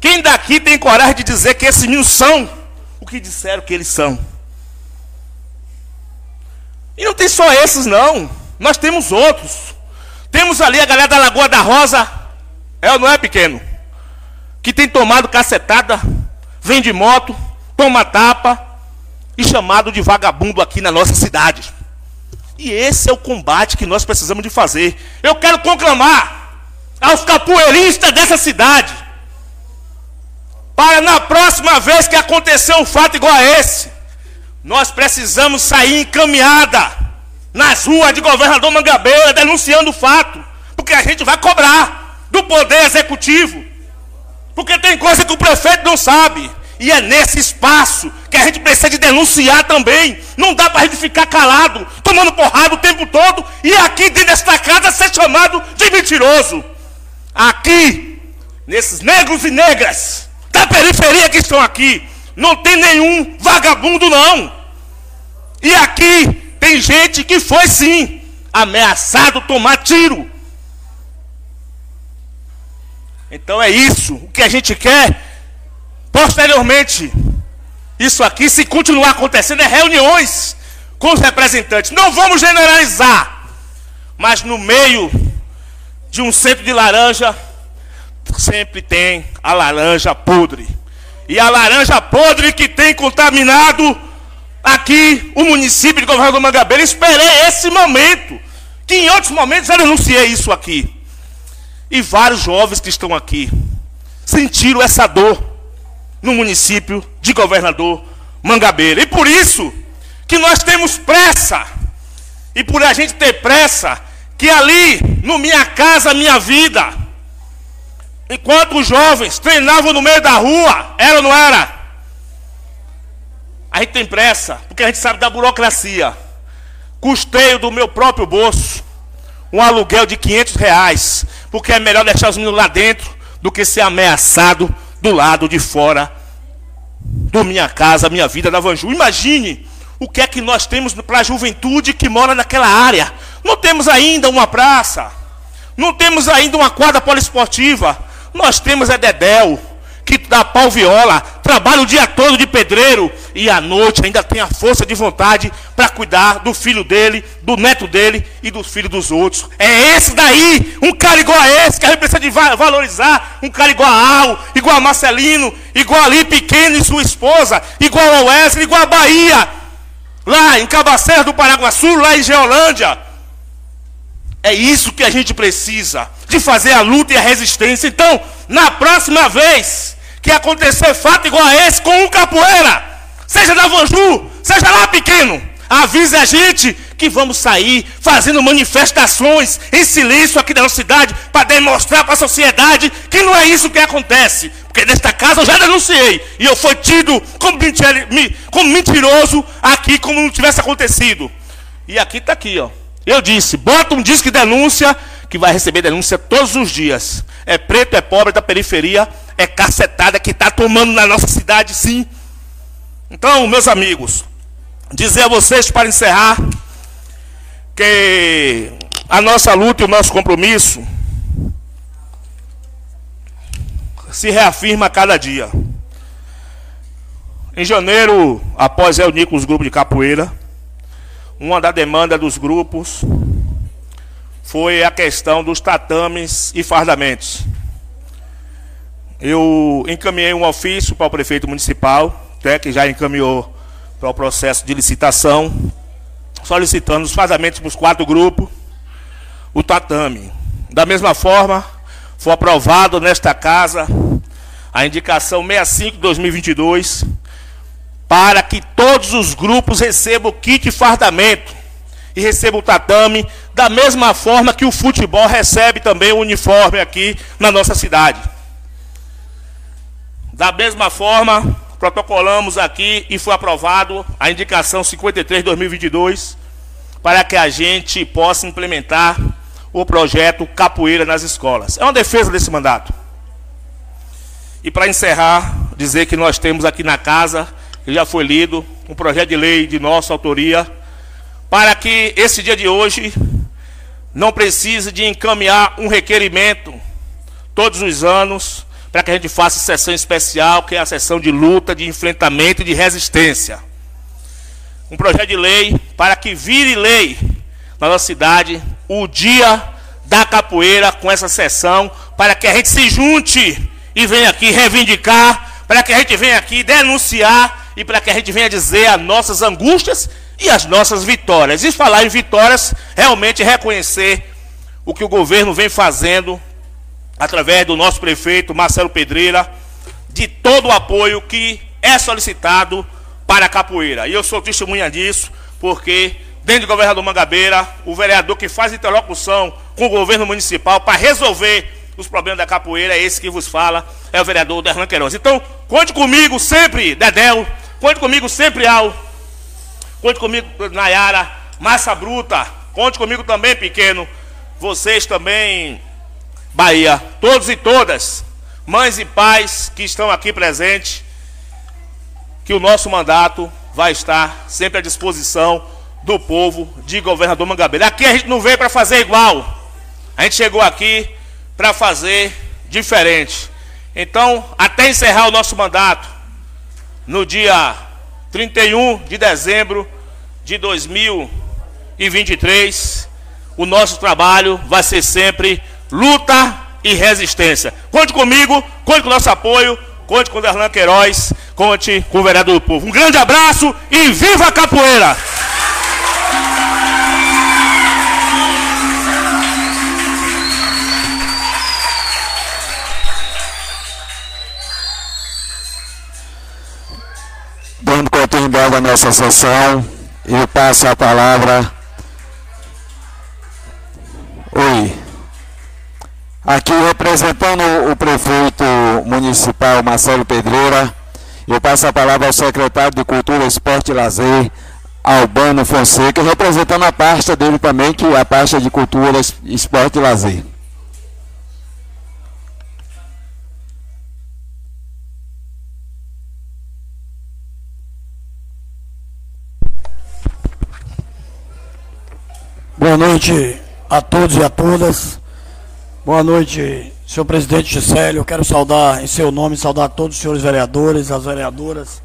Quem daqui tem coragem de dizer que esses meninos são o que disseram que eles são? E não tem só esses, não. Nós temos outros. Temos ali a galera da Lagoa da Rosa. É ou não é pequeno? Que tem tomado cacetada, vem de moto, toma tapa e chamado de vagabundo aqui na nossa cidade. E esse é o combate que nós precisamos de fazer. Eu quero conclamar aos capoeiristas dessa cidade para na próxima vez que acontecer um fato igual a esse, nós precisamos sair encaminhada nas ruas de governador Mangabeira denunciando o fato, porque a gente vai cobrar do poder executivo. Porque tem coisa que o prefeito não sabe. E é nesse espaço que a gente precisa de denunciar também. Não dá para a gente ficar calado, tomando porrada o tempo todo e aqui dentro desta casa ser chamado de mentiroso. Aqui, nesses negros e negras da periferia que estão aqui, não tem nenhum vagabundo não. E aqui tem gente que foi sim ameaçado tomar tiro. Então é isso o que a gente quer Posteriormente, isso aqui, se continuar acontecendo, é reuniões com os representantes. Não vamos generalizar, mas no meio de um centro de laranja, sempre tem a laranja podre. E a laranja podre que tem contaminado aqui o município de Governador Mangabeira. Esperei esse momento, que em outros momentos eu denunciei isso aqui. E vários jovens que estão aqui sentiram essa dor no município de Governador Mangabeira. E por isso que nós temos pressa. E por a gente ter pressa, que ali, no Minha Casa Minha Vida, enquanto os jovens treinavam no meio da rua, era ou não era? A gente tem pressa, porque a gente sabe da burocracia. Custeio do meu próprio bolso um aluguel de 500 reais, porque é melhor deixar os meninos lá dentro do que ser ameaçado do lado de fora do Minha Casa Minha Vida da Vanju. Imagine o que é que nós temos para a juventude que mora naquela área. Não temos ainda uma praça, não temos ainda uma quadra poliesportiva, nós temos a Dedéu, que dá pau viola, trabalha o dia todo de pedreiro. E à noite ainda tem a força de vontade para cuidar do filho dele, do neto dele e dos filhos dos outros. É esse daí, um cara igual a esse, que a gente precisa de valorizar, um cara igual a Al, igual a Marcelino, igual ali Pequeno e sua esposa, igual a Wesley, igual a Bahia, lá em Cabaceira do Paraguaçu, lá em Geolândia. É isso que a gente precisa, de fazer a luta e a resistência. Então, na próxima vez que acontecer fato igual a esse com um capoeira, seja da Vanju, seja lá pequeno, avise a gente que vamos sair fazendo manifestações em silêncio aqui da nossa cidade para demonstrar para a sociedade que não é isso que acontece. Porque nesta casa eu já denunciei e eu fui tido como, como mentiroso aqui como não tivesse acontecido. E aqui está aqui, ó. Eu disse, bota um disco de denúncia, que vai receber denúncia todos os dias. É preto, é pobre da periferia, é cacetada que está tomando na nossa cidade, sim. Então, meus amigos, dizer a vocês para encerrar que a nossa luta e o nosso compromisso se reafirma a cada dia. Em janeiro, após reunir com os grupos de capoeira, uma da demanda dos grupos foi a questão dos tatames e fardamentos. Eu encaminhei um ofício para o prefeito municipal, até que já encaminhou para o processo de licitação, solicitando os fardamentos para os quatro grupos, o tatame. Da mesma forma, foi aprovado nesta casa a indicação 65-2022 para que todos os grupos recebam o kit fardamento e recebam o tatame, da mesma forma que o futebol recebe também o uniforme aqui na nossa cidade. Da mesma forma, protocolamos aqui e foi aprovado a indicação 53-2022 para que a gente possa implementar o projeto Capoeira nas escolas. É uma defesa desse mandato. E para encerrar, dizer que nós temos aqui na casa, que já foi lido, um projeto de lei de nossa autoria, para que esse dia de hoje não precise de encaminhar um requerimento todos os anos para que a gente faça sessão especial, que é a sessão de luta, de enfrentamento e de resistência. Um projeto de lei para que vire lei na nossa cidade o dia da capoeira com essa sessão, para que a gente se junte e venha aqui reivindicar, para que a gente venha aqui denunciar e para que a gente venha dizer as nossas angústias e as nossas vitórias. E falar em vitórias, realmente reconhecer o que o governo vem fazendo através do nosso prefeito Marcelo Pedreira, de todo o apoio que é solicitado para a capoeira. E eu sou testemunha disso, porque dentro do governador Mangabeira, o vereador que faz interlocução com o governo municipal para resolver os problemas da capoeira é esse que vos fala, é o vereador Derlan Queiroz. Então, conte comigo sempre, Dedéu, conte comigo sempre, Al, conte comigo, Nayara, Massa Bruta, conte comigo também, pequeno, vocês também, Bahia, todos e todas, mães e pais que estão aqui presentes, que o nosso mandato vai estar sempre à disposição do povo de governador Mangabeira. Aqui a gente não veio para fazer igual. A gente chegou aqui para fazer diferente. Então, até encerrar o nosso mandato, no dia 31 de dezembro de 2023, o nosso trabalho vai ser sempre luta e resistência. Conte comigo, conte com o nosso apoio, conte com o Darlan Queiroz, conte com o vereador do povo. Um grande abraço e viva a capoeira!
Continuidade à nossa sessão, eu passo a palavra. Oi. Aqui representando o prefeito municipal Marcelo Pedreira, eu passo a palavra ao secretário de Cultura, Esporte e Lazer, Albano Fonseca, representando a pasta dele também, que é a pasta de Cultura, Esporte e Lazer.
Boa noite a todos e a todas. Boa noite, senhor presidente Gisélio. Eu quero saudar, em seu nome, saudar todos os senhores vereadores, as vereadoras,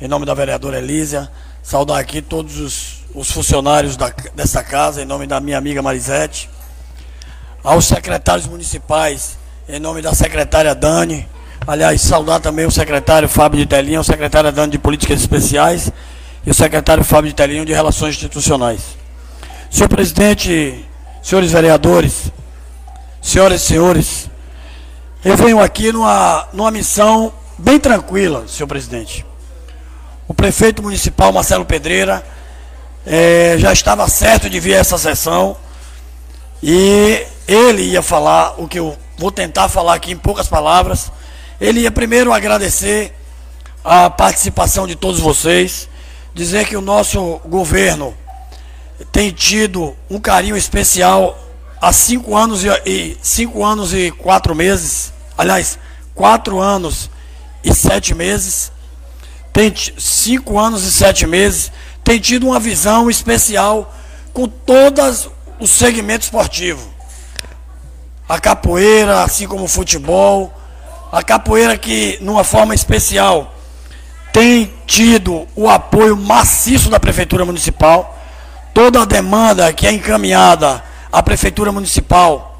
em nome da vereadora Elísia. Saudar aqui todos os, os funcionários da, dessa casa, em nome da minha amiga Marisete. Aos secretários municipais, em nome da secretária Dani. Aliás, saudar também o secretário Fábio de Telinha, o secretário Dani de Políticas Especiais e o secretário Fábio de Telinha de Relações Institucionais. Senhor presidente, senhores vereadores, senhoras e senhores, eu venho aqui numa, numa missão bem tranquila, senhor presidente. O prefeito municipal Marcelo Pedreira é, já estava certo de vir a essa sessão e ele ia falar o que eu vou tentar falar aqui em poucas palavras. Ele ia primeiro agradecer a participação de todos vocês, dizer que o nosso governo tem tido um carinho especial há cinco anos e, e cinco anos e quatro meses, aliás, quatro anos e sete meses, tem cinco anos e sete meses, tem tido uma visão especial com todos os segmentos esportivos. A capoeira, assim como o futebol, a capoeira que, numa forma especial, tem tido o apoio maciço da Prefeitura Municipal toda a demanda que é encaminhada à Prefeitura Municipal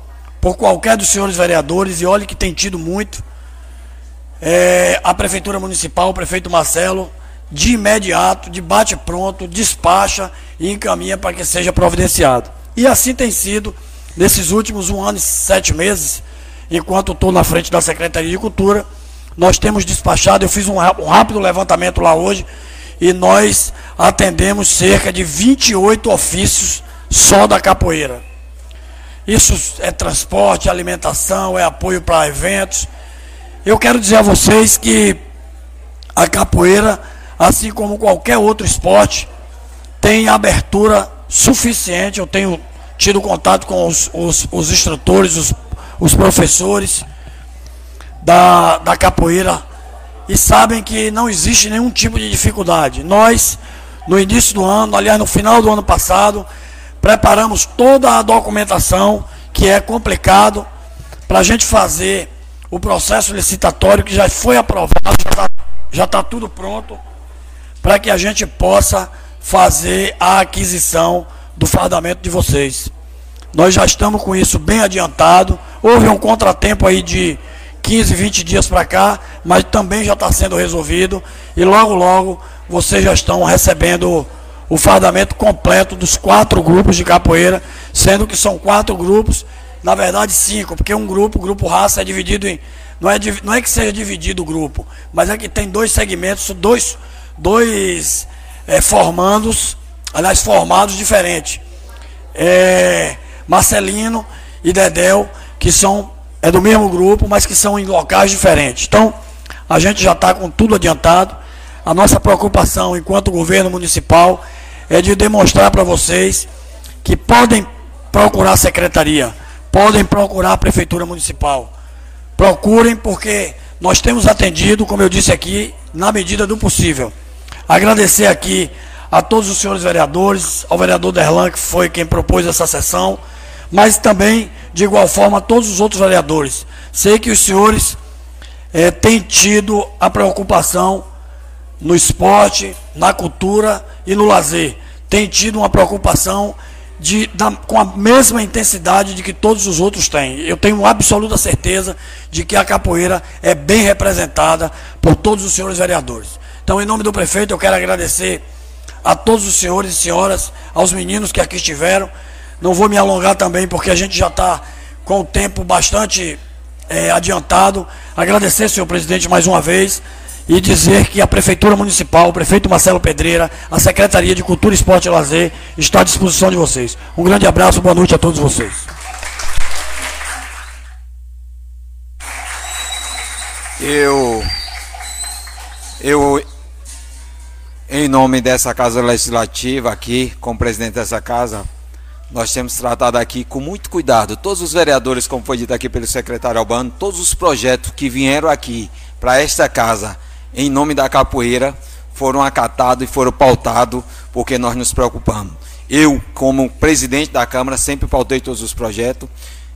por qualquer dos senhores vereadores, e olhe que tem tido muito, é, a Prefeitura Municipal, o prefeito Marcelo, de imediato, de bate-pronto, despacha e encaminha para que seja providenciado. E assim tem sido nesses últimos um ano e sete meses, enquanto estou na frente da Secretaria de Cultura, nós temos despachado, eu fiz um rápido levantamento lá hoje, e nós atendemos cerca de 28 ofícios só da capoeira. Isso é transporte, alimentação, é apoio para eventos. Eu quero dizer a vocês que a capoeira, assim como qualquer outro esporte, tem abertura suficiente. Eu tenho tido contato com os, os, os instrutores, os, os professores da, da capoeira e sabem que não existe nenhum tipo de dificuldade. Nós, no início do ano, aliás, no final do ano passado, preparamos toda a documentação que é complicado para a gente fazer o processo licitatório que já foi aprovado, já está tá tudo pronto, para que a gente possa fazer a aquisição do fardamento de vocês. Nós já estamos com isso bem adiantado. Houve um contratempo aí de 15, 20 dias para cá, mas também já está sendo resolvido. E logo, logo, vocês já estão recebendo o fardamento completo dos quatro grupos de capoeira, sendo que são quatro grupos, na verdade cinco, porque um grupo, o grupo raça, é dividido em. Não é, não é que seja dividido o grupo, mas é que tem dois segmentos, dois, dois é, formandos, aliás, formados diferentes. É, Marcelino e Dedel, que são é do mesmo grupo, mas que são em locais diferentes. Então, a gente já está com tudo adiantado. A nossa preocupação enquanto governo municipal é de demonstrar para vocês que podem procurar a secretaria, podem procurar a prefeitura municipal. Procurem porque nós temos atendido, como eu disse aqui, na medida do possível. Agradecer aqui a todos os senhores vereadores, ao vereador Derlan, que foi quem propôs essa sessão, mas também, de igual forma, a todos os outros vereadores. Sei que os senhores é, têm tido a preocupação no esporte, na cultura e no lazer. Tem tido uma preocupação de, da, com a mesma intensidade de que todos os outros têm. Eu tenho absoluta certeza de que a capoeira é bem representada por todos os senhores vereadores. Então, em nome do prefeito, eu quero agradecer a todos os senhores e senhoras, aos meninos que aqui estiveram. Não vou me alongar também, porque a gente já está com o tempo bastante é, adiantado. Agradecer, senhor presidente, mais uma vez e dizer que a Prefeitura Municipal, o prefeito Marcelo Pedreira, a Secretaria de Cultura, Esporte e Lazer está à disposição de vocês. Um grande abraço, boa noite a todos vocês.
Eu, eu, em nome dessa Casa Legislativa aqui, como presidente dessa casa, nós temos tratado aqui com muito cuidado, todos os vereadores, como foi dito aqui pelo secretário Albano, todos os projetos que vieram aqui para esta casa, em nome da capoeira, foram acatados e foram pautados porque nós nos preocupamos. Eu, como presidente da Câmara, sempre pautei todos os projetos.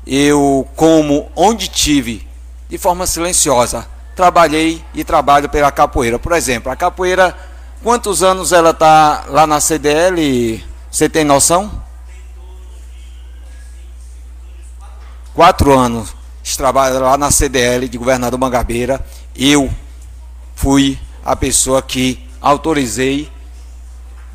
Eu, como onde tive, de forma silenciosa, trabalhei e trabalho pela capoeira. Por exemplo, a capoeira, quantos anos ela está lá na CDL? Você tem noção? Quatro anos. Trabalha lá na CDL de Governador Mangabeira. Eu, fui a pessoa que autorizei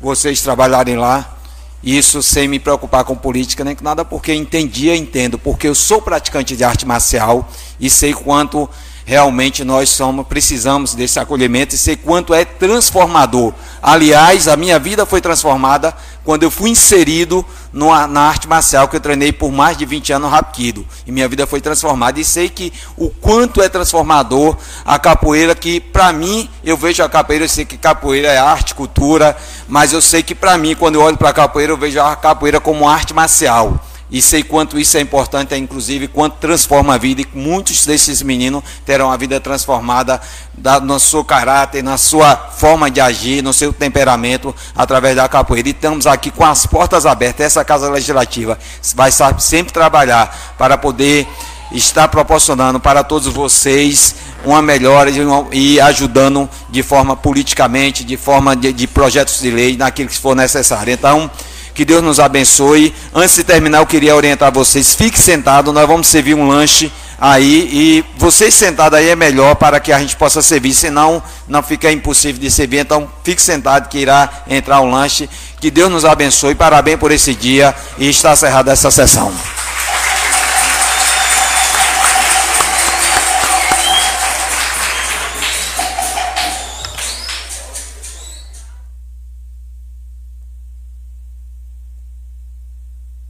vocês trabalharem lá. Isso sem me preocupar com política nem com nada, porque entendia, entendo, porque eu sou praticante de arte marcial e sei quanto realmente nós somos, precisamos desse acolhimento e sei quanto é transformador. Aliás, a minha vida foi transformada quando eu fui inserido numa, na arte marcial que eu treinei por mais de 20 anos rápido. E minha vida foi transformada. E sei que o quanto é transformador a capoeira, que para mim, eu vejo a capoeira, eu sei que capoeira é arte, cultura, mas eu sei que para mim, quando eu olho para a capoeira, eu vejo a capoeira como arte marcial e sei quanto isso é importante, inclusive quanto transforma a vida, e muitos desses meninos terão a vida transformada da, no seu caráter, na sua forma de agir, no seu temperamento, através da capoeira. E estamos aqui com as portas abertas. Essa Casa Legislativa vai sempre trabalhar para poder estar proporcionando para todos vocês uma melhora e ajudando de forma politicamente, de forma de, de projetos de lei, naquilo que for necessário. Então, que Deus nos abençoe. Antes de terminar, eu queria orientar vocês. Fique sentado, nós vamos servir um lanche aí e vocês sentados aí é melhor para que a gente possa servir, senão não fica impossível de servir. Então, fique sentado que irá entrar o um lanche. Que Deus nos abençoe. Parabéns por esse dia e está encerrada essa sessão.